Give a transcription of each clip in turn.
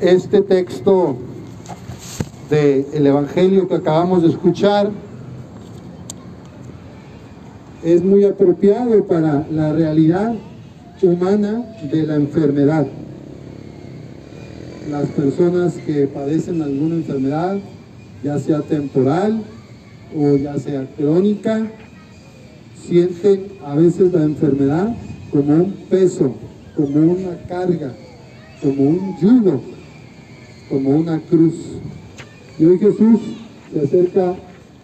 este texto del Evangelio que acabamos de escuchar es muy apropiado para la realidad humana de la enfermedad. Las personas que padecen alguna enfermedad, ya sea temporal o ya sea crónica, sienten a veces la enfermedad como un peso, como una carga, como un yugo, como una cruz. Y hoy Jesús se acerca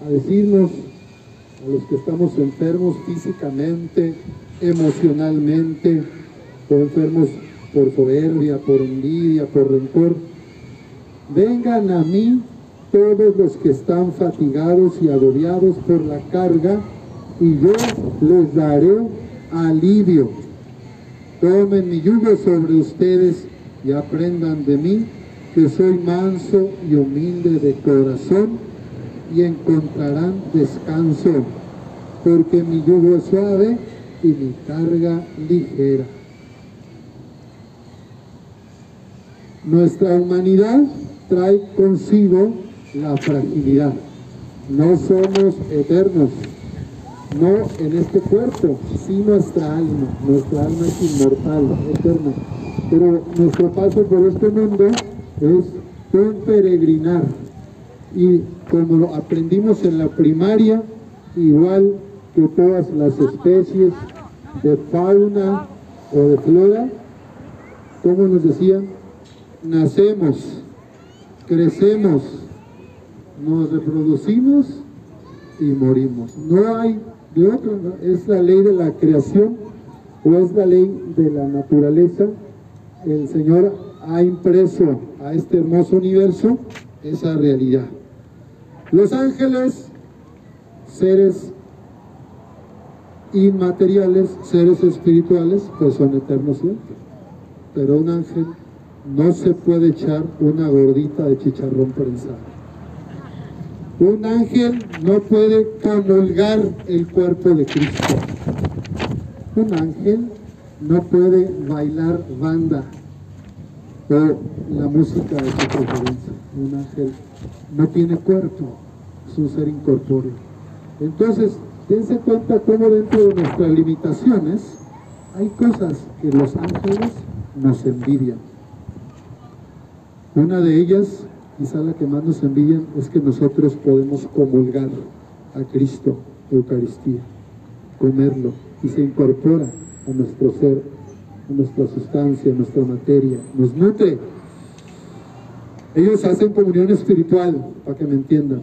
a decirnos, a los que estamos enfermos físicamente, emocionalmente, o enfermos por soberbia, por envidia, por rencor, vengan a mí todos los que están fatigados y agobiados por la carga, y yo les daré alivio. Tomen mi yugo sobre ustedes y aprendan de mí, que soy manso y humilde de corazón, y encontrarán descanso, porque mi yugo es suave y mi carga ligera. Nuestra humanidad trae consigo la fragilidad. No somos eternos, no en este cuerpo, sí nuestra alma. Nuestra alma es inmortal, eterna. Pero nuestro paso por este mundo es un peregrinar. Y como lo aprendimos en la primaria, igual que todas las especies de fauna o de flora, como nos decían, nacemos, crecemos, nos reproducimos y morimos. No hay de otro, es la ley de la creación o es la ley de la naturaleza. El Señor ha impreso a este hermoso universo esa realidad. Los ángeles, seres inmateriales, seres espirituales, pues son eternos siempre. Pero un ángel no se puede echar una gordita de chicharrón prensado. Un ángel no puede comulgar el cuerpo de Cristo. Un ángel no puede bailar banda o la música de su preferencia. Un ángel no tiene cuerpo, es un ser incorpóreo. Entonces, dense cuenta cómo dentro de nuestras limitaciones hay cosas que los ángeles nos envidian. Una de ellas quizá la que más nos envidian es que nosotros podemos comulgar a Cristo, Eucaristía, comerlo y se incorpora a nuestro ser, nuestra sustancia, nuestra materia, nos nutre. Ellos hacen comunión espiritual, para que me entiendan.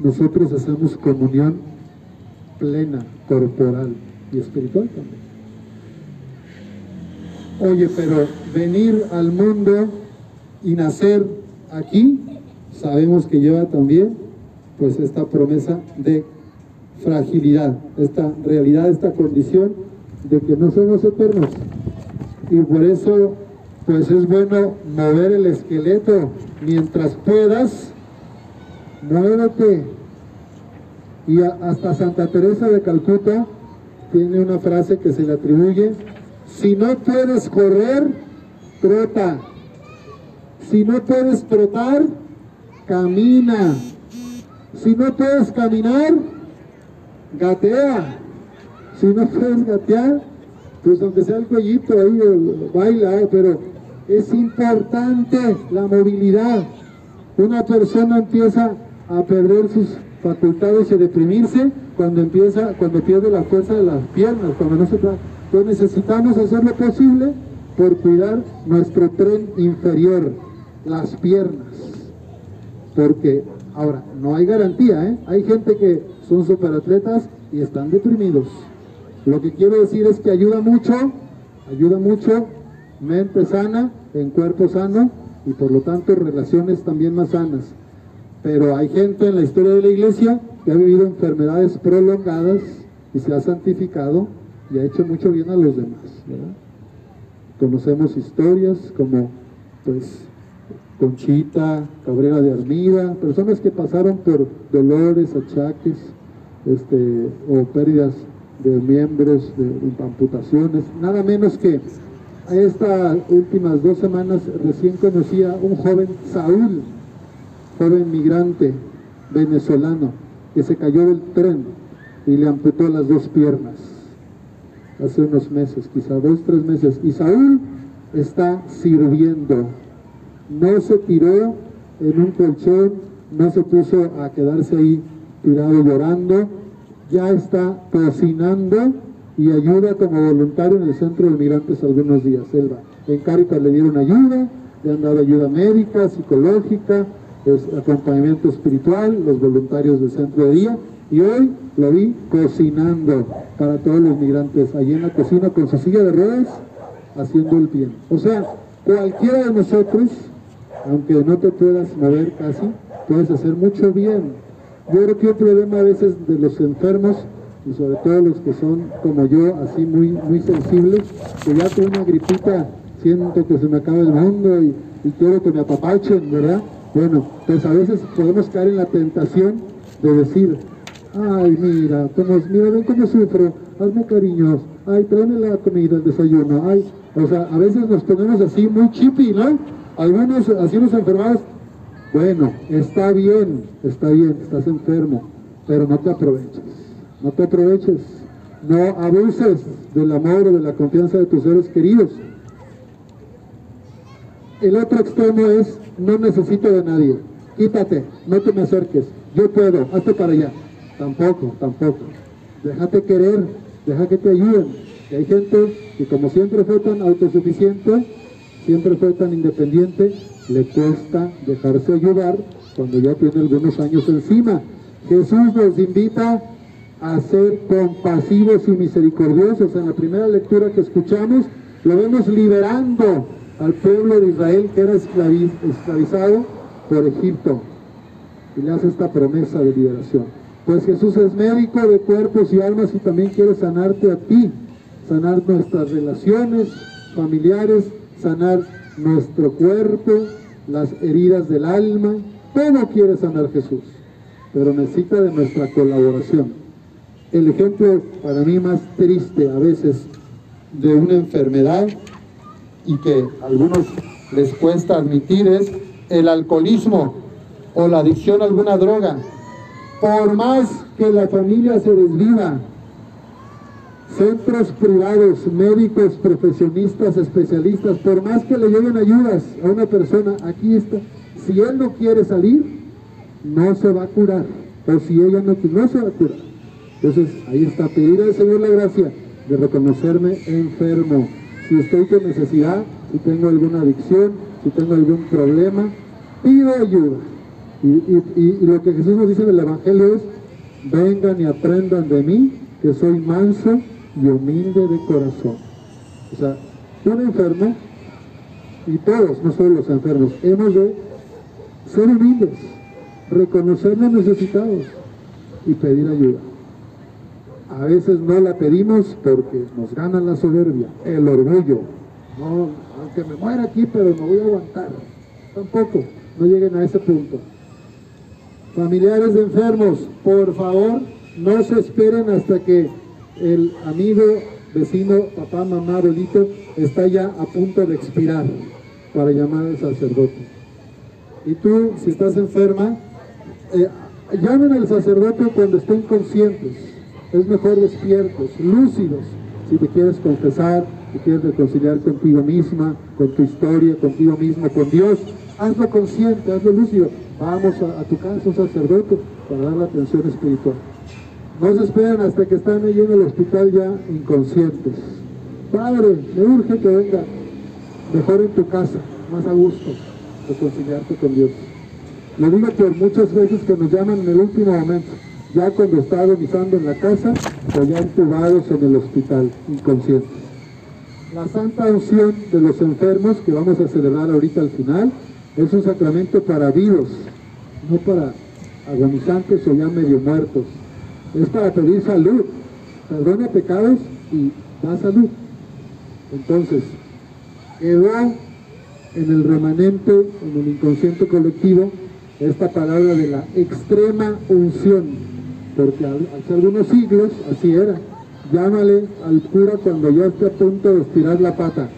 Nosotros hacemos comunión plena, corporal y espiritual también. Oye, pero venir al mundo y nacer aquí sabemos que lleva también pues esta promesa de fragilidad, esta realidad, esta condición de que no somos eternos. Y por eso pues es bueno mover el esqueleto mientras puedas, muévete. Y hasta Santa Teresa de Calcuta tiene una frase que se le atribuye, si no puedes correr, trota. Si no puedes trotar, camina. Si no puedes caminar, gatea. Si no puedes gatear, pues aunque sea el cuellito ahí, baila, eh, pero es importante la movilidad. Una persona empieza a perder sus facultades y a deprimirse cuando empieza, cuando pierde la fuerza de las piernas, cuando no se Entonces necesitamos hacer lo posible por cuidar nuestro tren inferior, las piernas porque ahora no hay garantía, ¿eh? hay gente que son superatletas y están deprimidos. Lo que quiero decir es que ayuda mucho, ayuda mucho, mente sana, en cuerpo sano y por lo tanto relaciones también más sanas. Pero hay gente en la historia de la iglesia que ha vivido enfermedades prolongadas y se ha santificado y ha hecho mucho bien a los demás. Conocemos historias como pues Conchita, Cabrera de Armida, personas que pasaron por dolores, achaques, este, o pérdidas de miembros, de, amputaciones, nada menos que estas últimas dos semanas recién conocí a un joven Saúl, joven migrante venezolano, que se cayó del tren y le amputó las dos piernas hace unos meses, quizá dos, tres meses. Y Saúl está sirviendo. No se tiró en un colchón, no se puso a quedarse ahí tirado llorando, ya está cocinando y ayuda como voluntario en el centro de migrantes algunos días. Él va. En Caritas le dieron ayuda, le han dado ayuda médica, psicológica, acompañamiento espiritual, los voluntarios del centro de día. Y hoy lo vi cocinando para todos los migrantes, allí en la cocina con su silla de ruedas, haciendo el bien. O sea, cualquiera de nosotros, aunque no te puedas mover casi, puedes hacer mucho bien. Yo creo que un problema a veces de los enfermos y sobre todo los que son como yo, así muy, muy sensibles, que ya con una gripita siento que se me acaba el mundo y, quiero que me apapachen, ¿verdad? Bueno, pues a veces podemos caer en la tentación de decir, ay, mira, mira, ven cómo sufro, hazme cariños, ay, tráeme la comida, el desayuno, ay, o sea, a veces nos ponemos así muy chippy, ¿no? Algunos así los enfermados, bueno, está bien, está bien, estás enfermo, pero no te aproveches no te aproveches, no abuses del amor o de la confianza de tus seres queridos. El otro extremo es, no necesito de nadie, quítate, no te me acerques, yo puedo, hazte para allá. Tampoco, tampoco. Déjate querer, deja que te ayuden. Y hay gente que como siempre fue tan autosuficiente, siempre fue tan independiente, le cuesta dejarse ayudar cuando ya tiene algunos años encima. Jesús nos invita a ser compasivos y misericordiosos. En la primera lectura que escuchamos, lo vemos liberando al pueblo de Israel que era esclavizado por Egipto. Y le hace esta promesa de liberación. Pues Jesús es médico de cuerpos y almas y también quiere sanarte a ti, sanar nuestras relaciones familiares, sanar nuestro cuerpo, las heridas del alma. Todo quiere sanar Jesús, pero necesita de nuestra colaboración. El ejemplo para mí más triste a veces de una enfermedad y que a algunos les cuesta admitir es el alcoholismo o la adicción a alguna droga. Por más que la familia se desviva, centros privados, médicos, profesionistas, especialistas, por más que le lleven ayudas a una persona, aquí está, si él no quiere salir, no se va a curar, o si ella no quiere, no se va a curar. Entonces, ahí está, pedir al Señor la gracia de reconocerme enfermo. Si estoy con necesidad, si tengo alguna adicción, si tengo algún problema, pido ayuda. Y, lo que Jesús nos dice en el Evangelio es, vengan y aprendan de mí, que soy manso y humilde de corazón. O sea, un enfermo, y todos, no solo los enfermos, hemos de ser humildes, reconocernos necesitados y pedir ayuda. A veces no la pedimos porque nos gana la soberbia, el orgullo. No, aunque me muera aquí, pero no voy a aguantar. Tampoco, no lleguen a ese punto. Familiares de enfermos, por favor, no se esperen hasta que el amigo, vecino, papá, mamá, abuelito, está ya a punto de expirar para llamar al sacerdote. Y tú, si estás enferma, eh, llamen al sacerdote cuando estén conscientes es mejor despiertos, lúcidos, si te quieres confesar, si quieres reconciliar contigo misma, con tu historia, contigo mismo, con Dios, hazlo consciente, hazlo lúcido. Vamos a, tu casa, sacerdote, para dar la atención espiritual. No se esperen hasta que están ahí en el hospital ya inconscientes. Padre, me urge que venga mejor en tu casa, más a gusto, reconciliarte con Dios. Lo digo por muchas veces que nos llaman en el último momento ya cuando está agonizando en la casa o ya entubados en el hospital, inconscientes. La santa unción de los enfermos que vamos a celebrar ahorita al final es un sacramento para vivos, no para agonizantes o ya medio muertos. Es para pedir salud, perdona pecados y da salud. Entonces, quedó en el remanente, en el inconsciente colectivo, esta palabra de la extrema unción porque hace algunos siglos así era. Llámale al cura cuando ya esté a punto de estirar la pata.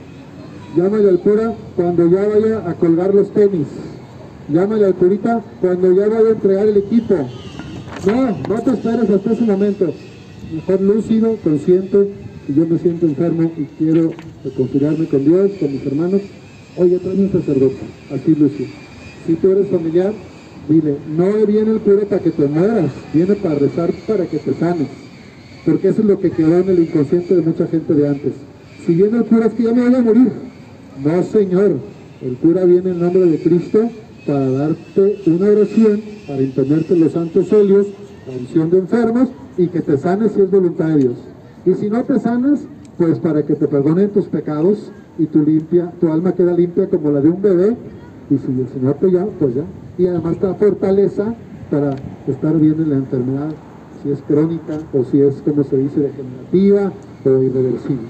Llámale al cura cuando ya vaya a colgar los tenis. Llámale al curita cuando ya vaya a entregar el equipo. No, no te esperes hasta ese momento. Mejor lúcido, consciente, si yo me siento enfermo y quiero reconciliarme con Dios, con mis hermanos, oye, trae un sacerdote, así lúcido. Si tú eres familiar, dile, no viene el cura para que te mueras, viene para rezar para que te sanes. Porque eso es lo que quedó en el inconsciente de mucha gente de antes. Si viene el cura es que ya me voy a morir. No, Señor. El cura viene en nombre de Cristo para darte una oración, para imponerte los santos óleos, la unción de enfermos y que te sanes si es voluntad de Dios. Y si no te sanas, pues para que te perdonen tus pecados y tu limpia, tu alma queda limpia como la de un bebé. Y si el Señor te llama, pues ya. Y además te da fortaleza para estar bien en la enfermedad, si es crónica o si es, como se dice, degenerativa o irreversible.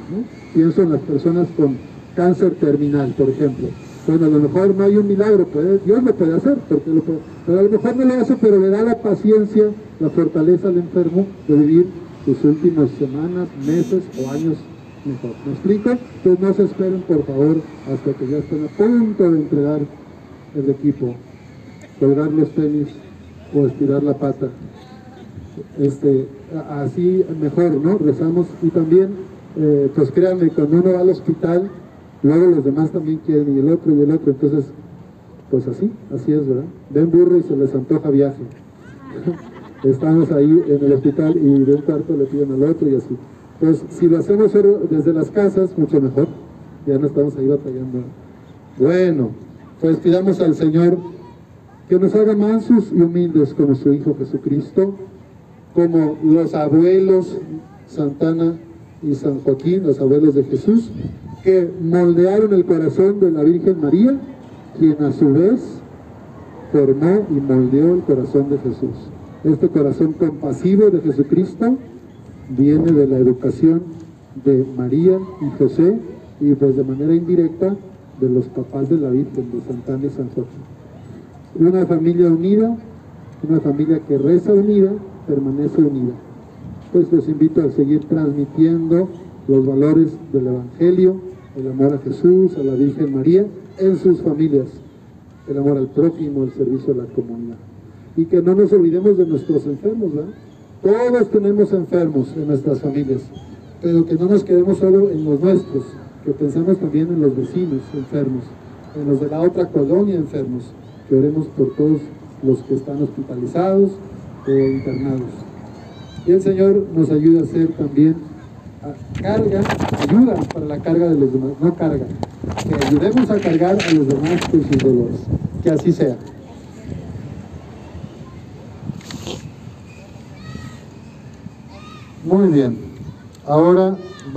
Pienso en las personas con cáncer terminal, por ejemplo. Bueno, a lo mejor no hay un milagro, Dios lo puede hacer, porque lo pero a lo mejor no lo hace, pero le da la paciencia, la fortaleza al enfermo de vivir sus últimas semanas, meses o años mejor. ¿Me explico? Entonces no se esperen, por favor, hasta que ya estén a punto de entregar el equipo, colgar los tenis o estirar la pata. Este, así mejor, ¿no? Rezamos y también, eh, pues créanme, cuando uno va al hospital, luego los demás también quieren, y el otro y el otro, entonces, pues así, así es, ¿verdad? Ven burro y se les antoja viaje. Estamos ahí en el hospital y de un cuarto le piden al otro y así. Pues si lo hacemos desde las casas, mucho mejor. Ya no estamos ahí batallando. Bueno, pues pidamos al Señor que nos haga mansos y humildes como su Hijo Jesucristo, como los abuelos Santana y San Joaquín, los abuelos de Jesús, que moldearon el corazón de la Virgen María, quien a su vez formó y moldeó el corazón de Jesús. Este corazón compasivo de Jesucristo viene de la educación de María y José y pues de manera indirecta de los papás de la Virgen, de Santana y San Joaquín. Una familia unida, una familia que reza unida, permanece unida. Pues los invito a seguir transmitiendo los valores del Evangelio, el amor a Jesús, a la Virgen María, en sus familias, el amor al prójimo, el servicio a la comunidad. Y que no nos olvidemos de nuestros enfermos, ¿verdad? Todos tenemos enfermos en nuestras familias, pero que no nos quedemos solo en los nuestros, que pensemos también en los vecinos enfermos, en los de la otra colonia enfermos, que oremos por todos los que están hospitalizados o internados. Y el Señor nos ayuda a ser también carga, ayuda para la carga de los demás, no carga, que ayudemos a cargar a los demás con sus dolores. Que así sea. Muy bien. Ahora